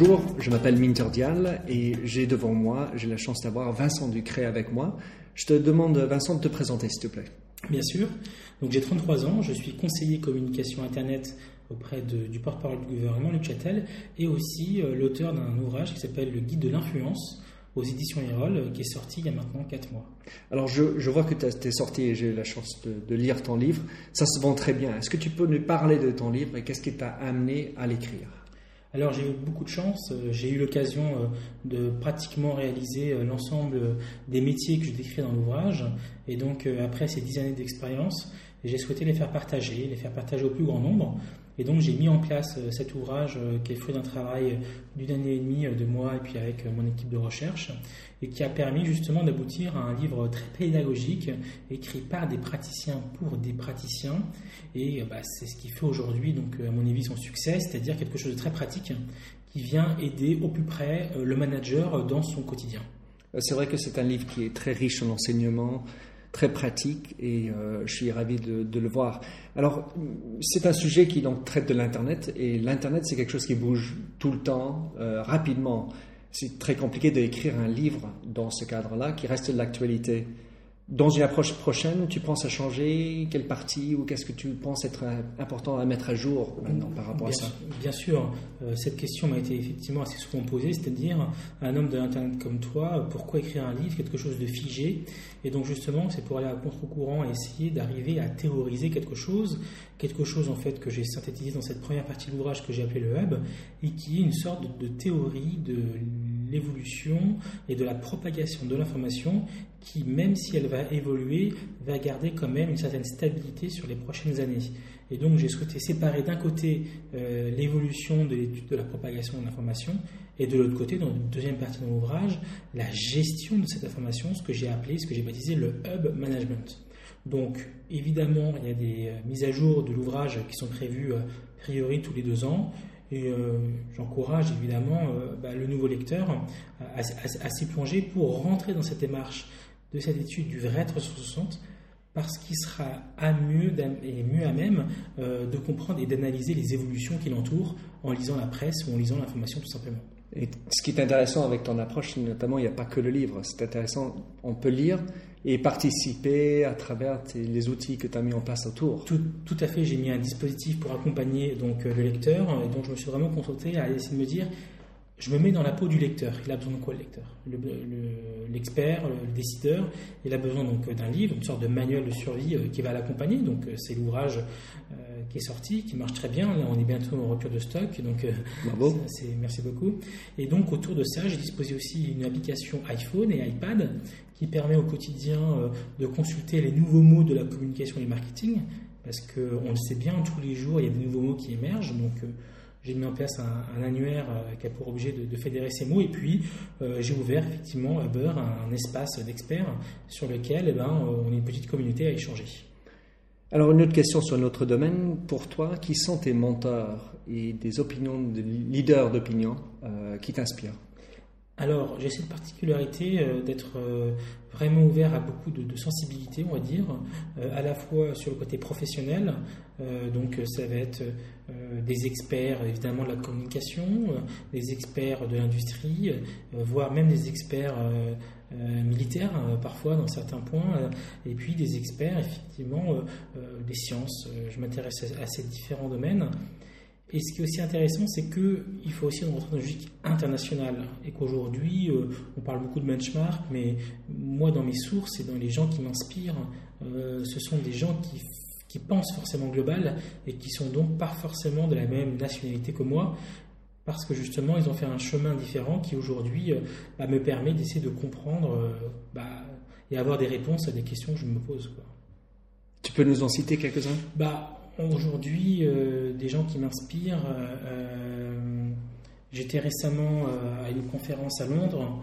bonjour, je m'appelle Minter Dial et j'ai devant moi, j'ai la chance d'avoir Vincent Ducré avec moi. Je te demande, Vincent, de te présenter, s'il te plaît. Bien sûr. Donc j'ai 33 ans, je suis conseiller communication Internet auprès du porte-parole du gouvernement, Luc Châtel, et aussi euh, l'auteur d'un ouvrage qui s'appelle Le Guide de l'influence aux éditions Erol, euh, qui est sorti il y a maintenant 4 mois. Alors je, vois que tu es sorti et j'ai eu la chance de, lire ton livre. Ça se vend très bien. Est-ce que tu peux nous parler de ton livre et qu'est-ce qui t'a amené à l'écrire? Alors j'ai eu beaucoup de chance, euh, j'ai eu l'occasion de pratiquement réaliser l'ensemble des métiers que je décris dans l'ouvrage. Et donc après ces dix années d'expérience, j'ai souhaité les faire partager, les faire partager au plus grand nombre. Et donc j'ai mis en place euh, cet ouvrage euh, qui est fruit d'un travail d'une année et demie euh, de moi et puis avec mon équipe de recherche et qui a permis justement d'aboutir à un livre très pédagogique écrit par des praticiens pour des praticiens et bah, c'est ce qui fait aujourd'hui donc à mon avis son succès, c'est-à-dire quelque chose de très pratique qui vient aider au plus près le manager dans son quotidien. C'est vrai que c'est un livre qui est très riche en enseignements, très pratique et euh, je suis ravi de, le voir. Alors, c'est un sujet qui donc traite de l'Internet et l'Internet, c'est quelque chose qui bouge tout le temps, euh, rapidement. C'est très compliqué d'écrire un livre dans ce cadre-là qui reste de l'actualité. Dans une approche prochaine, tu penses à changer quelle partie ou qu'est-ce que tu penses être important à mettre à jour maintenant par rapport à ça Bien sûr, euh, cette question m'a été effectivement assez souvent posée, c'est-à-dire un homme de l'Internet comme toi, pourquoi écrire un livre, quelque chose de figé? Et donc justement, c'est pour aller à contre-courant et essayer d'arriver à théoriser quelque chose, quelque chose en fait que j'ai synthétisé dans cette première partie de l'ouvrage que j'ai appelé le hub, et qui est une sorte de théorie de l'évolution et de la propagation de l'information qui, même si elle va évoluer, va garder quand même une certaine stabilité sur les prochaines années. Et donc j'ai souhaité séparer d'un côté euh, l'évolution de l'étude de la propagation de l'information et de l'autre côté, dans une deuxième partie de l'ouvrage, la gestion de cette information, ce que j'ai appelé, ce que j'ai baptisé le hub management. Donc évidemment, il y a des euh, mises à jour de l'ouvrage qui sont prévues euh, a priori tous les deux ans. Et euh, j'encourage évidemment euh, bah, le nouveau lecteur à, s'y plonger pour rentrer dans cette démarche de cette étude du vrai 360 parce qu'il sera à mieux et mieux à même euh, de comprendre et d'analyser les évolutions qui l'entourent en lisant la presse ou en lisant l'information tout simplement. Et ce qui est intéressant avec ton approche, notamment, il n'y a pas que le livre. C'est intéressant, on peut lire et participer à travers les outils que tu as mis en place autour. Tout, tout à fait, j'ai mis un dispositif pour accompagner donc, le lecteur, et donc je me suis vraiment concentré à essayer de me dire je me mets dans la peau du lecteur. Il a besoin de quoi le lecteur? L'expert, le, le, décideur, il a besoin donc d'un livre, une sorte de manuel de survie euh, qui va l'accompagner. Donc euh, c'est l'ouvrage euh, qui est sorti, qui marche très bien. Là, on est bientôt en rupture de stock, donc Bravo. merci beaucoup. Et donc autour de ça, j'ai disposé aussi une application iPhone et iPad qui permet au quotidien de consulter les nouveaux mots de la communication et du marketing, parce qu'on le sait bien, tous les jours, il y a des nouveaux mots qui émergent. Donc j'ai mis en place un, annuaire euh, qui a pour objet de, fédérer ces mots. Et puis euh, j'ai ouvert effectivement à Beurre un, espace d'experts sur lequel eh ben, euh, on est une petite communauté à échanger. Alors une autre question sur notre domaine, pour toi, qui sont tes mentors et des opinions de leaders d'opinion qui t'inspirent? Alors, j'ai cette particularité euh, d'être euh, vraiment ouvert à beaucoup de, sensibilité, on va dire, euh, à la fois sur le côté professionnel, donc ça va être des experts évidemment de la communication, des experts de l'industrie, voire même des experts militaires parfois dans certains points, et puis des experts effectivement des sciences. je m'intéresse à, ces différents domaines. Et ce qui est aussi intéressant, c'est qu'il faut aussi rentrer dans une logique internationale et qu'aujourd'hui, euh, on parle beaucoup de benchmark, mais moi, dans mes sources et dans les gens qui m'inspirent, euh, ce sont des gens qui, qui, pensent forcément global et qui sont donc pas forcément de la même nationalité que moi, parce que justement, ils ont fait un chemin différent qui aujourd'hui euh, bah, me permet d'essayer de comprendre bah, et avoir des réponses à des questions que je me pose. Quoi. Tu peux nous en citer quelques-uns? Bah, aujourd'hui euh, des gens qui m'inspirent. Euh, euh, j'étais récemment à une conférence à Londres.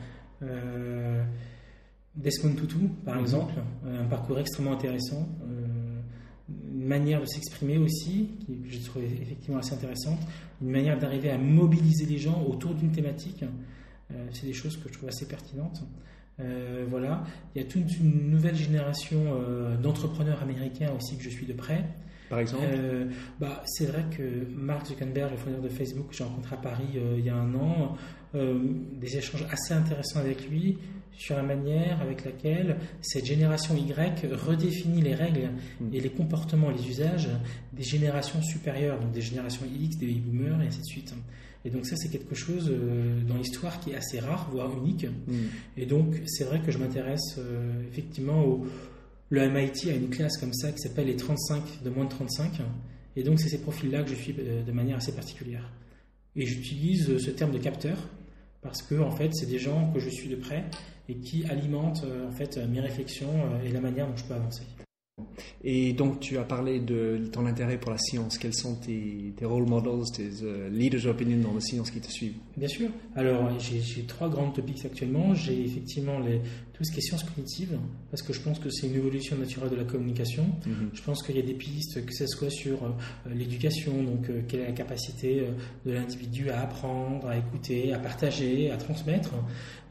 Desmond Tutu, par mhm. exemple, un parcours extrêmement intéressant, une manière de s'exprimer aussi, qui j'ai trouvé effectivement assez intéressante, une manière d'arriver à mobiliser les gens autour d'une thématique. c'est des choses que je trouve assez pertinentes. voilà, il y a toute une nouvelle génération d'entrepreneurs américains aussi que je suis de près. Par exemple? Bah, C'est vrai que Mark Zuckerberg, le fondateur de Facebook, que j'ai rencontré à Paris il y a un an, des échanges assez intéressants avec lui sur la manière avec laquelle cette génération Y redéfinit les règles hmm. et les comportements, les usages des générations supérieures, donc des générations X, des baby boomers et ainsi de suite. Et donc ça, c'est quelque chose euh, dans l'histoire qui est assez rare, voire unique. Hmm. Et donc, c'est vrai que je m'intéresse euh, effectivement au... Le MIT a une classe comme ça qui s'appelle les 35 de moins de 35. Et donc, c'est ces profils-là que je suis euh, de manière assez particulière. Et j'utilise ce terme de capteur parce que, en fait, c'est des gens que je suis de près et qui alimente euh, en fait mes réflexions euh, et la manière dont je peux avancer. Et donc, tu as parlé de ton intérêt pour la science. Quels sont tes, role models, tes uh, leaders opinion dans la science qui te suivent? Bien sûr. Alors, j'ai trois grandes topics actuellement. J'ai effectivement les, tout ce qui est sciences cognitives, parce que je pense que c'est une évolution naturelle de la communication. Mm-hmm. Je pense qu'il y a des pistes, que ce soit sur euh, l'éducation, donc euh, quelle est la capacité euh, de l'individu à apprendre, à écouter, à partager, à transmettre.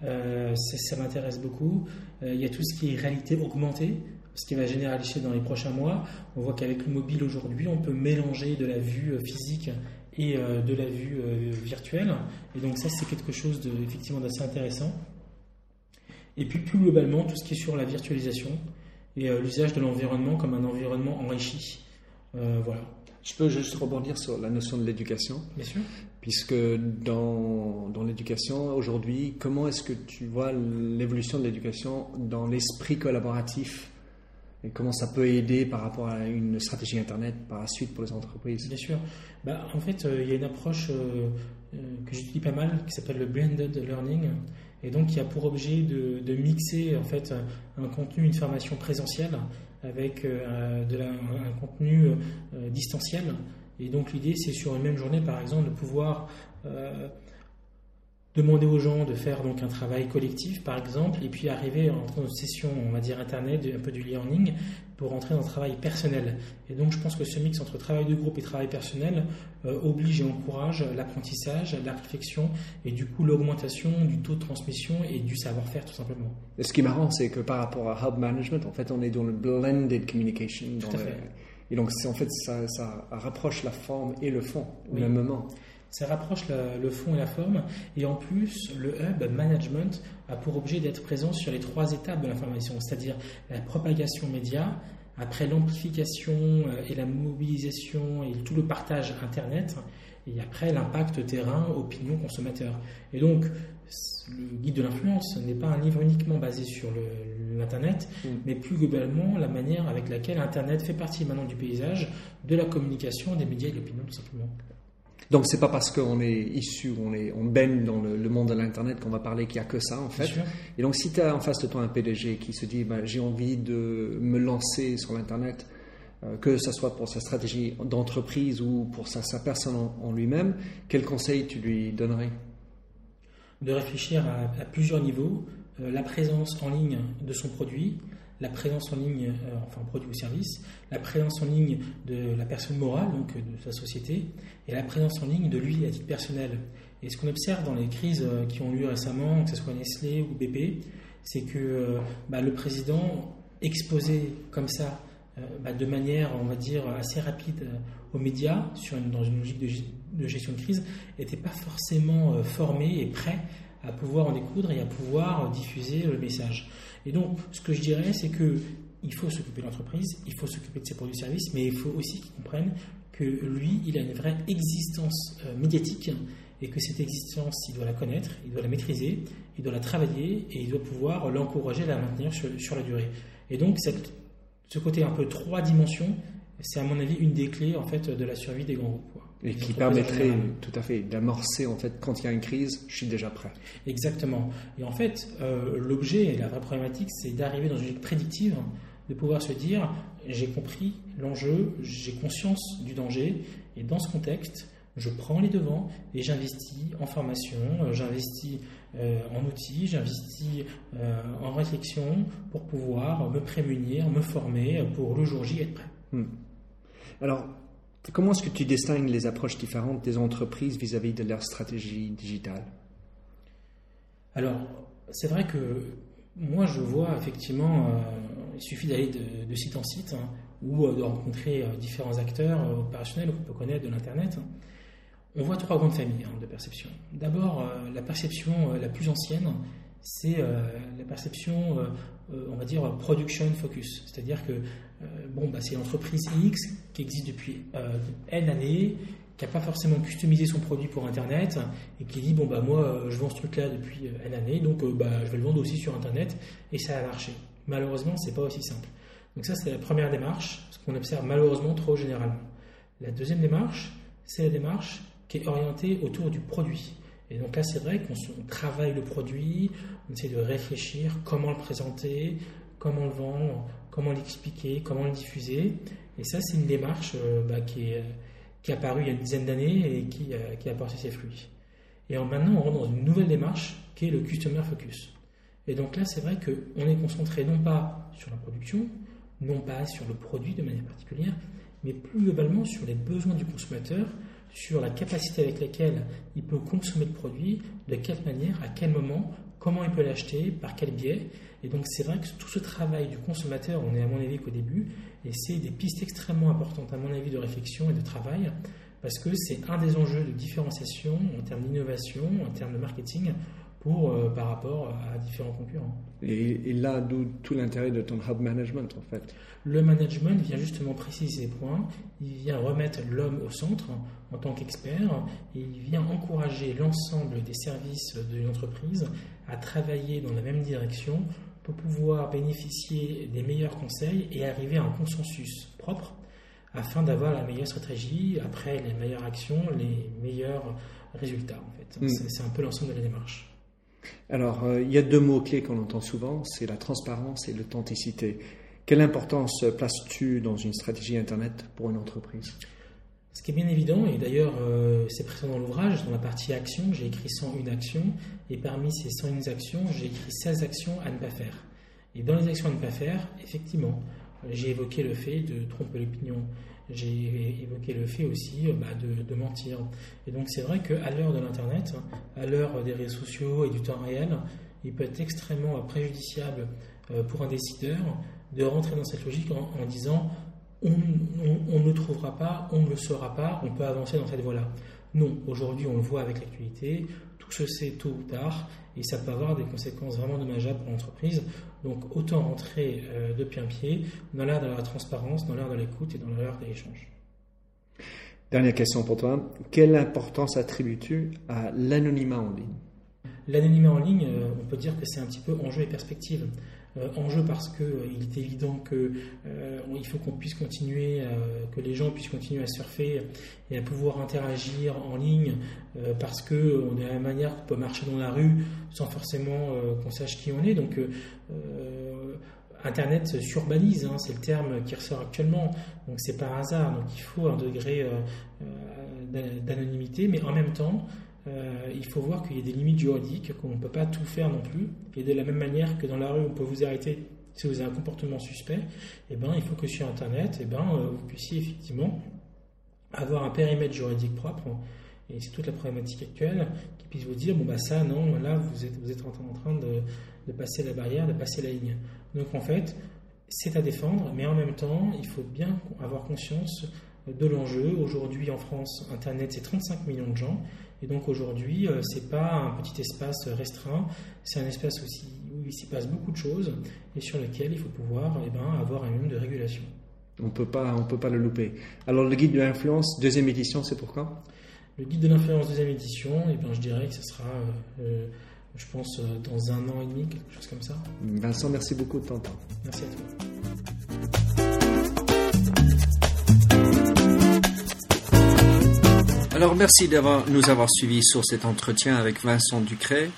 ça m'intéresse beaucoup. il y a tout ce qui est réalité augmentée ce qui va généraliser dans les prochains mois. On voit qu'avec le mobile aujourd'hui, on peut mélanger de la vue euh, physique et euh, de la vue euh, virtuelle. Et donc ça, c'est quelque chose de, effectivement d'assez intéressant. Et puis plus globalement, tout ce qui est sur la virtualisation et l'usage de l'environnement comme un environnement enrichi. voilà. Je peux juste rebondir sur la notion de l'éducation. Bien sûr. Puisque dans, dans l'éducation, aujourd'hui, comment est-ce que tu vois l'évolution de l'éducation dans l'esprit collaboratif et comment ça peut aider par rapport à une stratégie Internet par la suite pour les entreprises? Bien sûr. Bah, en fait, euh, il y a une approche euh, euh, que j'utilise pas mal qui s'appelle le blended learning et donc qui a pour objet de, mixer en fait un contenu, une formation présentielle avec un contenu distanciel. Et donc l'idée, c'est sur une même journée, par exemple, de pouvoir demander aux gens de faire donc un travail collectif par exemple et puis arriver en une session on va dire internet un peu du learning pour entrer dans le travail personnel. Et donc je pense que ce mix entre travail de groupe et travail personnel euh, oblige et encourage l'apprentissage la réflexion et du coup l'augmentation du taux de transmission et du savoir-faire tout simplement. Et ce qui est marrant c'est que par rapport à hub management en fait on est dans le blended communication tout à fait. et donc en fait ça, ça, rapproche la forme et le fond au même moment ça rapproche le fond et la forme. Et en plus, le hub management a pour objet d'être présent sur les trois étapes de l'information, c'est-à-dire la propagation média, après l'amplification euh, et la mobilisation et tout le partage Internet, et après l'impact terrain, opinion, consommateur. Et donc, le guide de l'influence n'est pas un livre uniquement basé sur l'Internet, mm. mais plus globalement la manière avec laquelle Internet fait partie maintenant du paysage de la communication, des médias et de l'opinion, tout simplement. Donc c'est pas parce qu'on est issu, on, est, on baigne dans le, monde de l'Internet qu'on va parler qu'il n'y a que ça en fait. Et donc si tu as en face de toi un PDG qui se dit ben, j'ai envie de me lancer sur l'Internet, euh, que ce soit pour sa stratégie d'entreprise ou pour sa, sa personne en, lui-même, quel conseil tu lui donnerais? De réfléchir à, plusieurs niveaux. Euh, la présence en ligne de son produit, la présence en ligne, euh, enfin produit ou service, la présence en ligne de la personne morale, donc euh, de sa société, et la présence en ligne de lui à titre personnel. Et ce qu'on observe dans les crises euh, qui ont lieu récemment, que ce soit Nestlé ou BP, c'est que bah, le président exposé comme ça, bah, de manière, on va dire, assez rapide aux médias, sur dans une logique de, gestion de crise, n'était pas forcément formé et prêt à pouvoir en découdre et à pouvoir diffuser le message. Et donc, ce que je dirais, c'est que il faut s'occuper de l'entreprise, il faut s'occuper de ses produits et services, mais il faut aussi qu'il comprenne que lui, il a une vraie existence euh, médiatique et que cette existence, il doit la connaître, il doit la maîtriser, il doit la travailler et il doit pouvoir l'encourager à la maintenir sur, la durée. Et donc, ce côté un peu trois dimensions, c'est à mon avis une des clés en fait de la survie des grands groupes. Et qui permettrait tout à fait d'amorcer en fait quand il y a une crise, je suis déjà prêt. Exactement. Et en fait, euh, l'objet et la vraie problématique, c'est d'arriver dans une logique prédictive, de pouvoir se dire j'ai compris l'enjeu, j'ai conscience du danger, et dans ce contexte, je prends les devants et j'investis en formation, euh, j'investis euh, en outils, j'investis en réflexion pour pouvoir me prémunir, me former pour le jour J être prêt. Hmm. Alors, Comment est-ce que tu distingues les approches différentes des entreprises vis-à-vis de leur stratégie digitale? Alors, c'est vrai que Moi, je vois effectivement, il suffit d'aller de, site en site hein, ou de rencontrer différents acteurs opérationnels qu'on peut connaître de l'Internet. On voit trois grandes familles hein, de perception. D'abord, la perception la plus ancienne, c'est la perception, on va dire, production focus. C'est-à-dire que bon, bah, c'est l'entreprise X qui existe depuis N années, qui n'a pas forcément customisé son produit pour Internet et qui dit bon bah moi euh, je vends ce truc là depuis euh, année donc euh, bah, je vais le vendre aussi sur Internet et ça a marché. Malheureusement c'est pas aussi simple. Donc ça c'est la première démarche, ce qu'on observe malheureusement trop généralement. La deuxième démarche c'est la démarche qui est orientée autour du produit. Et donc là c'est vrai qu'on travaille le produit, on essaie de réfléchir comment le présenter, comment le vendre, comment l'expliquer, comment le diffuser. Et ça c'est une démarche bah, qui est qui est apparu il y a une dizaine d'années et qui, euh, qui a porté ses fruits. Et maintenant, on rentre dans une nouvelle démarche qui est le Customer Focus. Et donc là, c'est vrai qu'on est concentré non pas sur la production, non pas sur le produit de manière particulière, mais plus globalement sur les besoins du consommateur, sur la capacité avec laquelle il peut consommer le produit, de quelle manière, à quel moment, comment il peut l'acheter, par quel biais. Et donc c'est vrai que tout ce travail du consommateur, on est à mon avis qu'au début, et c'est des pistes extrêmement importantes, à mon avis, de réflexion et de travail, parce que c'est un des enjeux de différenciation en termes d'innovation, en termes de marketing, pour, euh, par rapport à différents concurrents. Et, là, d'où tout l'intérêt de ton hub management, en fait Le management vient justement préciser ces points, il vient remettre l'homme au centre en tant qu'expert, et il vient encourager l'ensemble des services de l'entreprise à travailler dans la même direction pour pouvoir bénéficier des meilleurs conseils et arriver à un consensus propre afin d'avoir la meilleure stratégie, après les meilleures actions, les meilleurs résultats. En fait. Mm. C'est un peu l'ensemble de la démarche. Alors, euh, il y a deux mots clés qu'on entend souvent, c'est la transparence et l'authenticité. Quelle importance places-tu dans une stratégie Internet pour une entreprise? Ce qui est bien évident, et d'ailleurs euh, c'est présent dans l'ouvrage, dans la partie action, j'ai écrit 101 actions, et parmi ces 101 actions, j'ai écrit 16 actions à ne pas faire. Et dans les actions à ne pas faire, effectivement, j'ai évoqué le fait de tromper l'opinion, j'ai évoqué le fait aussi euh, bah, de, mentir. Et donc c'est vrai qu'à l'heure de l'Internet, à l'heure des réseaux sociaux et du temps réel, il peut être extrêmement préjudiciable euh, pour un décideur de rentrer dans cette logique en disant on, ne le trouvera pas, on ne le saura pas, on peut avancer dans cette voie-là. Non, aujourd'hui on le voit avec l'actualité, tout se sait tôt ou tard et ça peut avoir des conséquences vraiment dommageables pour l'entreprise. Donc autant rentrer euh, de plein pied dans l'ère de la transparence, dans l'ère de l'écoute et dans l'ère de l'échange. Dernière question pour toi. Quelle importance attribues-tu à l'anonymat en ligne? L'anonymat en ligne, euh, on peut dire que c'est un petit peu enjeu et perspective. Euh, enjeu parce qu'il euh, est évident qu'il il faut qu'on puisse continuer, que les gens puissent continuer à surfer et à pouvoir interagir en ligne parce que de la même manière qu'on peut marcher dans la rue sans forcément qu'on sache qui on est. Donc Internet s'urbanise, hein, c'est le terme qui ressort actuellement, donc c'est par hasard, donc il faut un degré d'anonymité, mais en même temps, euh, il faut voir qu'il y a des limites juridiques, qu'on ne peut pas tout faire non plus. Et de la même manière que dans la rue, on peut vous arrêter si vous avez un comportement suspect, eh ben, il faut que sur Internet, eh ben, euh, vous puissiez effectivement avoir un périmètre juridique propre. Et c'est toute la problématique actuelle qui puisse vous dire, bon, bah ça, non, là, vous êtes, vous êtes en train de, de passer la barrière, de passer la ligne. Donc en fait, c'est à défendre, mais en même temps, il faut bien avoir conscience de l'enjeu. Aujourd'hui, en France, Internet, c'est 35 millions de gens. Et donc aujourd'hui, euh, c'est pas un petit espace restreint, c'est un espace aussi où il s'y passe beaucoup de choses et sur lequel il faut pouvoir eh ben, avoir un minimum de régulation. On peut pas, on peut pas le louper. Alors le guide de l'influence, deuxième édition, c'est pour quand? Le guide de l'influence, deuxième édition, eh ben, je dirais que ce sera, euh, euh, je pense, dans un an et demi, quelque chose comme ça. Vincent, merci beaucoup de ton temps. Merci à toi. Alors merci d'avoir nous avoir suivis sur cet entretien avec Vincent Ducret.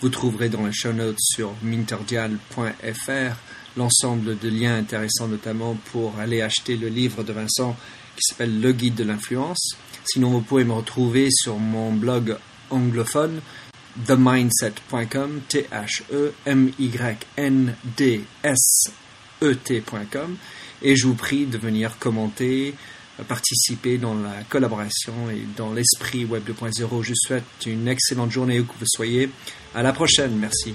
Vous trouverez dans les show notes sur minterdial.fr l'ensemble de liens intéressants notamment pour aller acheter le livre de Vincent qui s'appelle Le guide de l'influence. Sinon vous pouvez me retrouver sur mon blog anglophone themindset.com t h e m y n d s e t.com et je vous prie de venir commenter participer dans la collaboration et dans l'esprit Web 2.0. Je souhaite une excellente journée où que vous soyez. À la prochaine. Merci.